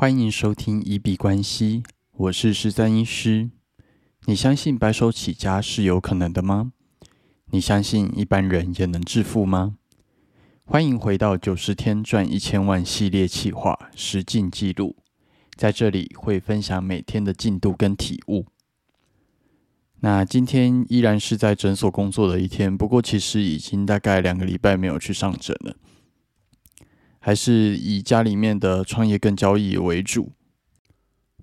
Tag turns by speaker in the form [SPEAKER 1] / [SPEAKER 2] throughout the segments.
[SPEAKER 1] 欢迎收听一比关系，我是十三医师。你相信白手起家是有可能的吗？你相信一般人也能致富吗？欢迎回到九十天赚一千万系列企划实进记录，在这里会分享每天的进度跟体悟。那今天依然是在诊所工作的一天，不过其实已经大概两个礼拜没有去上诊了。还是以家里面的创业跟交易为主。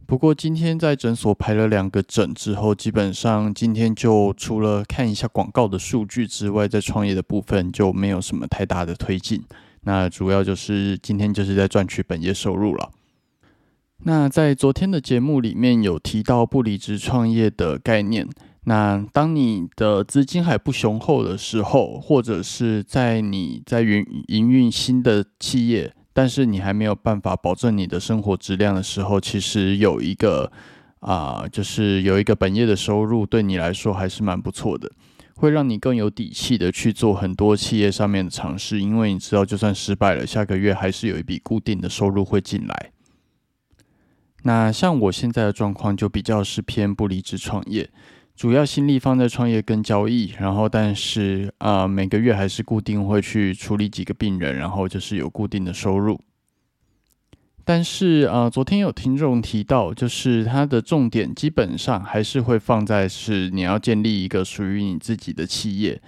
[SPEAKER 1] 不过今天在诊所排了两个诊之后，基本上今天就除了看一下广告的数据之外，在创业的部分就没有什么太大的推进。那主要就是今天就是在赚取本业收入了。那在昨天的节目里面有提到不离职创业的概念。那当你的资金还不雄厚的时候，或者是在你在营营运新的企业，但是你还没有办法保证你的生活质量的时候，其实有一个啊，就是有一个本业的收入，对你来说还是蛮不错的，会让你更有底气的去做很多企业上面的尝试，因为你知道，就算失败了，下个月还是有一笔固定的收入会进来。那像我现在的状况，就比较是偏不离职创业。主要心力放在创业跟交易，然后但是啊每个月还是固定会去处理几个病人，然后就是有固定的收入。但是啊，昨天有听众提到，就是它的重点基本上还是会放在是你要建立一个属于你自己的企业。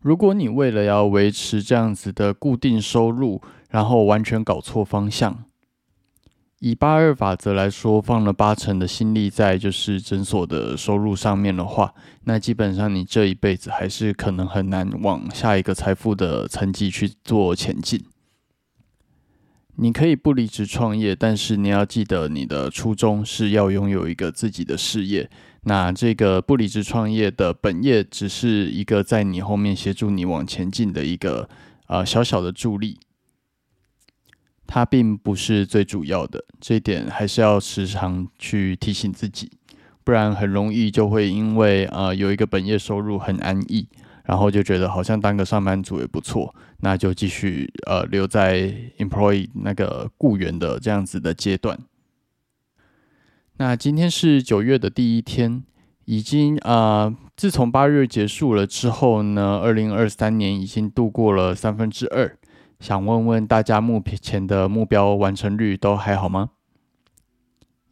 [SPEAKER 1] 如果你为了要维持这样子的固定收入，然后完全搞错方向。以八二法则来说，放了八成的心力在就是诊所的收入上面的话，那基本上你这一辈子还是可能很难往下一个财富的层级去做前进。你可以不离职创业，但是你要记得你的初衷是要拥有一个自己的事业。那这个不离职创业的本业只是一个在你后面协助你往前进的一个呃小小的助力。它并不是最主要的，这一点还是要时常去提醒自己，不然很容易就会因为呃有一个本业收入很安逸，然后就觉得好像当个上班族也不错，那就继续呃留在 employee 那个雇员的这样子的阶段。那今天是九月的第一天，已经啊自从八月结束了之后呢，二零二三年已经度过了三分之二。想问问大家，目前的目标完成率都还好吗？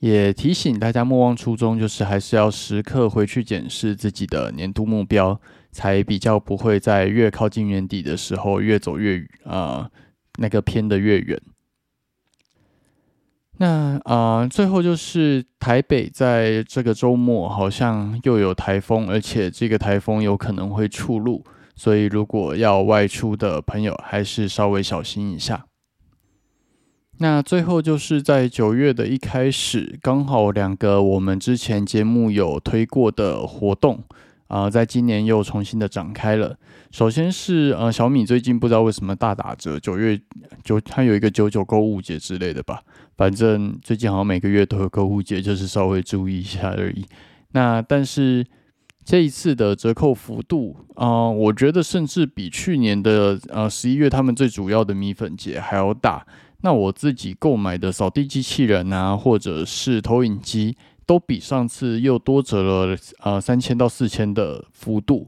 [SPEAKER 1] 也提醒大家，莫忘初衷，就是还是要时刻回去检视自己的年度目标，才比较不会在越靠近年底的时候越走越啊那个偏的越远。那啊，最后就是台北在这个周末好像又有台风，而且这个台风有可能会触路。所以，如果要外出的朋友，还是稍微小心一下。那最后就是在九月的一开始，刚好两个我们之前节目有推过的活动啊，在今年又重新的展开了。首先是呃，小米最近不知道为什么大打折，九月九它有一个九九购物节之类的吧，反正最近好像每个月都有购物节，就是稍微注意一下而已。那但是。这一次的折扣幅度啊，我觉得甚至比去年的呃十一月他们最主要的米粉节还要大。那我自己购买的扫地机器人啊，或者是投影机，都比上次又多折了呃三千到四千的幅度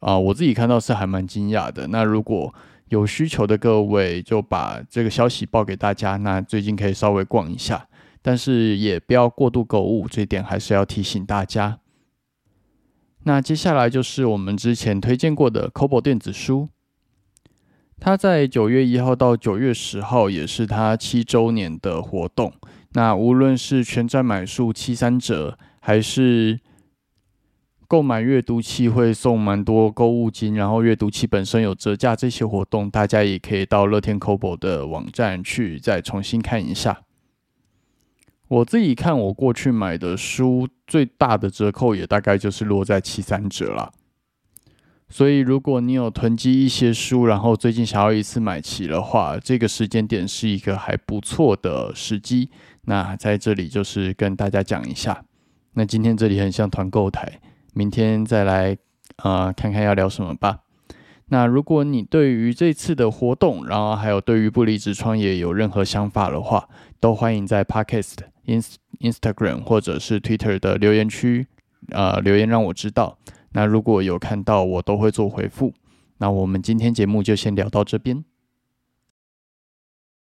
[SPEAKER 1] 啊，我自己看到是还蛮惊讶的。那如果有需求的各位，就把这个消息报给大家。那最近可以稍微逛一下，但是也不要过度购物，这点还是要提醒大家。那接下来就是我们之前推荐过的 Kobo 电子书，它在九月一号到九月十号也是它七周年的活动。那无论是全站买数七三折，还是购买阅读器会送蛮多购物金，然后阅读器本身有折价，这些活动大家也可以到乐天 Kobo 的网站去再重新看一下。我自己看，我过去买的书最大的折扣也大概就是落在七三折了。所以，如果你有囤积一些书，然后最近想要一次买齐的话，这个时间点是一个还不错的时机。那在这里就是跟大家讲一下。那今天这里很像团购台，明天再来啊看看要聊什么吧。那如果你对于这次的活动，然后还有对于不离职创业有任何想法的话，都欢迎在 Podcast、Ins Instagram 或者是 Twitter 的留言区，呃，留言让我知道。那如果有看到，我都会做回复。那我们今天节目就先聊到这边。